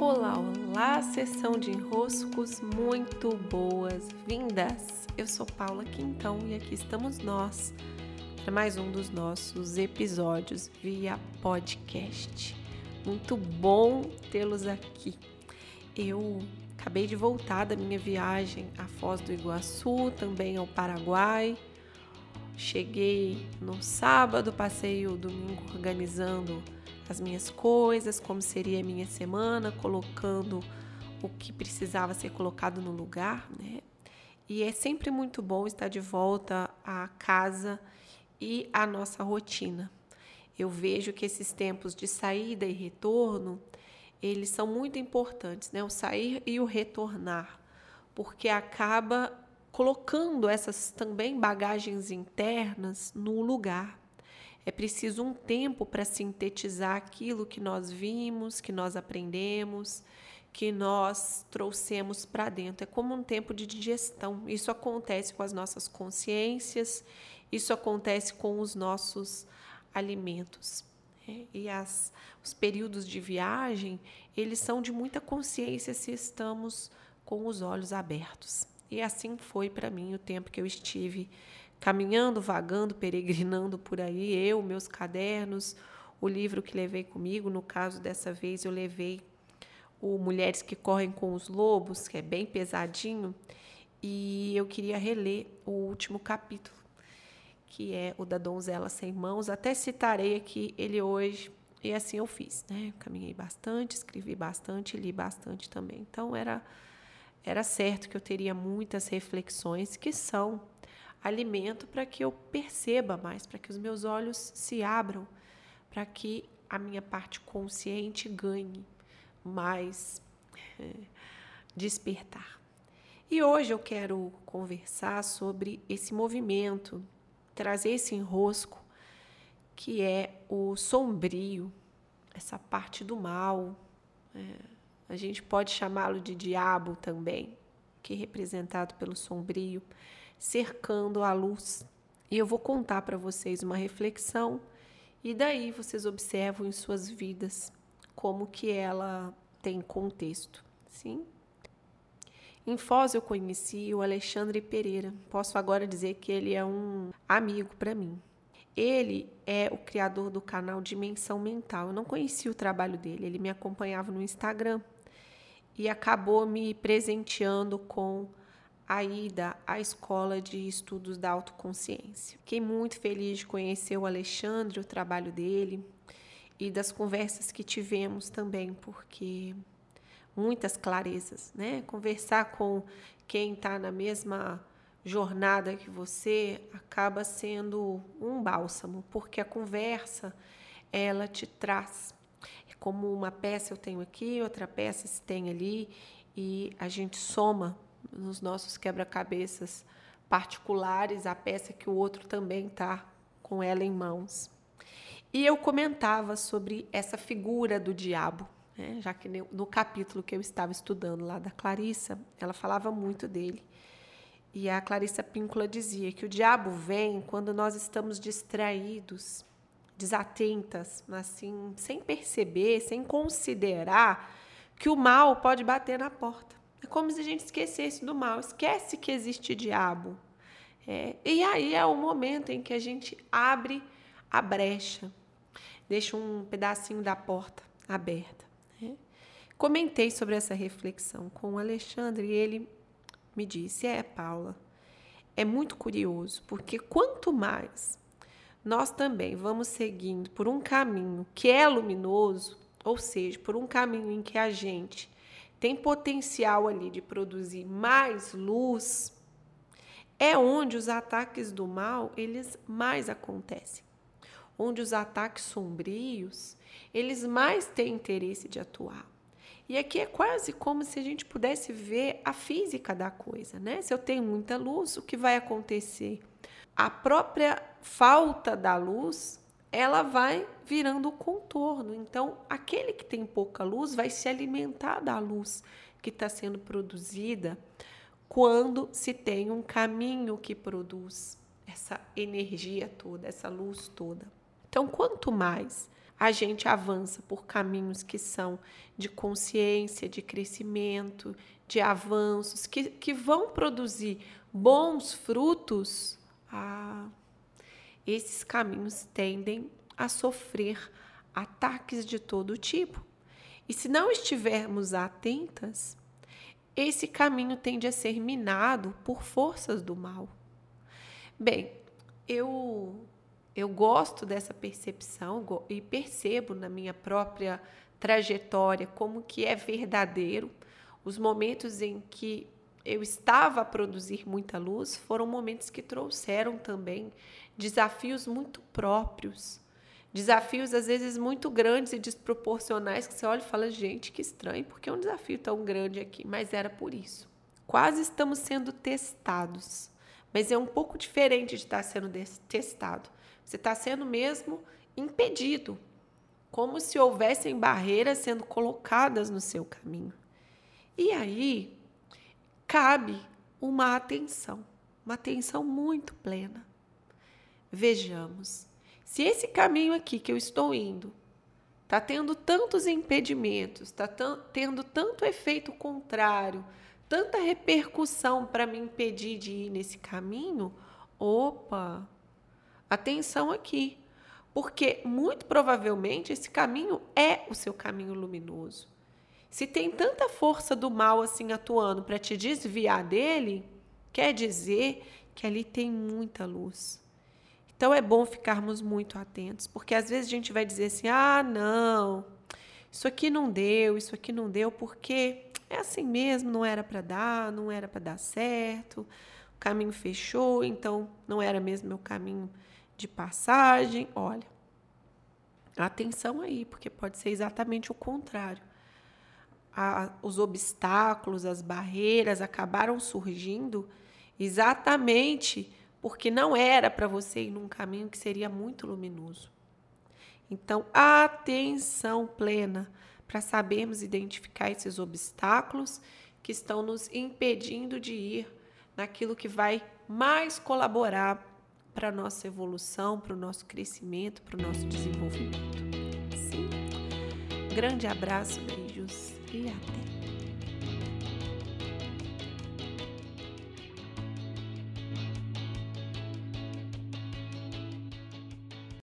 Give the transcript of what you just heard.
Olá, olá, sessão de enroscos muito boas-vindas! Eu sou Paula Quintão e aqui estamos nós para mais um dos nossos episódios via podcast. Muito bom tê-los aqui. Eu acabei de voltar da minha viagem à Foz do Iguaçu, também ao Paraguai. Cheguei no sábado, passei o domingo organizando as minhas coisas, como seria a minha semana, colocando o que precisava ser colocado no lugar, né? E é sempre muito bom estar de volta à casa e à nossa rotina. Eu vejo que esses tempos de saída e retorno, eles são muito importantes, né? O sair e o retornar, porque acaba colocando essas também bagagens internas no lugar. É preciso um tempo para sintetizar aquilo que nós vimos, que nós aprendemos, que nós trouxemos para dentro. É como um tempo de digestão. Isso acontece com as nossas consciências, isso acontece com os nossos alimentos. É, e as, os períodos de viagem, eles são de muita consciência se estamos com os olhos abertos. E assim foi para mim o tempo que eu estive caminhando, vagando, peregrinando por aí, eu, meus cadernos, o livro que levei comigo, no caso dessa vez eu levei o Mulheres que Correm com os Lobos, que é bem pesadinho, e eu queria reler o último capítulo, que é o da Donzela Sem Mãos. Até citarei aqui ele hoje, e assim eu fiz, né? Caminhei bastante, escrevi bastante, li bastante também. Então era era certo que eu teria muitas reflexões que são alimento para que eu perceba mais, para que os meus olhos se abram, para que a minha parte consciente ganhe mais é, despertar. E hoje eu quero conversar sobre esse movimento, trazer esse enrosco que é o sombrio, essa parte do mal. É, a gente pode chamá-lo de diabo também, que é representado pelo sombrio cercando a luz. E eu vou contar para vocês uma reflexão e daí vocês observam em suas vidas como que ela tem contexto, sim? Em Foz eu conheci o Alexandre Pereira. Posso agora dizer que ele é um amigo para mim. Ele é o criador do canal Dimensão Mental. Eu não conhecia o trabalho dele, ele me acompanhava no Instagram e acabou me presenteando com a ida à escola de estudos da autoconsciência. Fiquei muito feliz de conhecer o Alexandre, o trabalho dele e das conversas que tivemos também, porque muitas clarezas, né? Conversar com quem está na mesma jornada que você acaba sendo um bálsamo, porque a conversa ela te traz. É como uma peça eu tenho aqui, outra peça se tem ali, e a gente soma nos nossos quebra-cabeças particulares a peça que o outro também está com ela em mãos. E eu comentava sobre essa figura do diabo, né? já que no capítulo que eu estava estudando lá da Clarissa, ela falava muito dele. E a Clarissa Píncula dizia que o diabo vem quando nós estamos distraídos, desatentas, assim, sem perceber, sem considerar que o mal pode bater na porta. É como se a gente esquecesse do mal, esquece que existe diabo. É, e aí é o momento em que a gente abre a brecha, deixa um pedacinho da porta aberta. Né? Comentei sobre essa reflexão com o Alexandre e ele me disse: É, Paula, é muito curioso, porque quanto mais nós também vamos seguindo por um caminho que é luminoso, ou seja, por um caminho em que a gente tem potencial ali de produzir mais luz, é onde os ataques do mal eles mais acontecem. Onde os ataques sombrios, eles mais têm interesse de atuar. E aqui é quase como se a gente pudesse ver a física da coisa, né? Se eu tenho muita luz, o que vai acontecer? A própria falta da luz ela vai virando o contorno. Então, aquele que tem pouca luz vai se alimentar da luz que está sendo produzida quando se tem um caminho que produz essa energia toda, essa luz toda. Então, quanto mais a gente avança por caminhos que são de consciência, de crescimento, de avanços, que, que vão produzir bons frutos, ah, esses caminhos tendem a sofrer ataques de todo tipo. E se não estivermos atentas, esse caminho tende a ser minado por forças do mal. Bem, eu eu gosto dessa percepção e percebo na minha própria trajetória como que é verdadeiro os momentos em que eu estava a produzir muita luz foram momentos que trouxeram também desafios muito próprios, desafios às vezes muito grandes e desproporcionais que você olha e fala, gente, que estranho, porque é um desafio tão grande aqui, mas era por isso. Quase estamos sendo testados, mas é um pouco diferente de estar sendo testado. Você está sendo mesmo impedido, como se houvessem barreiras sendo colocadas no seu caminho. E aí cabe uma atenção, uma atenção muito plena. Vejamos, se esse caminho aqui que eu estou indo está tendo tantos impedimentos, está tendo tanto efeito contrário, tanta repercussão para me impedir de ir nesse caminho, opa, Atenção aqui, porque muito provavelmente esse caminho é o seu caminho luminoso. Se tem tanta força do mal assim atuando para te desviar dele, quer dizer que ali tem muita luz. Então é bom ficarmos muito atentos, porque às vezes a gente vai dizer assim: ah, não, isso aqui não deu, isso aqui não deu, porque é assim mesmo, não era para dar, não era para dar certo, o caminho fechou, então não era mesmo meu caminho de passagem. Olha, atenção aí, porque pode ser exatamente o contrário. A, os obstáculos, as barreiras acabaram surgindo exatamente porque não era para você ir num caminho que seria muito luminoso. Então, atenção plena para sabermos identificar esses obstáculos que estão nos impedindo de ir naquilo que vai mais colaborar para a nossa evolução, para o nosso crescimento, para o nosso desenvolvimento. Sim. Grande abraço, beijos e até!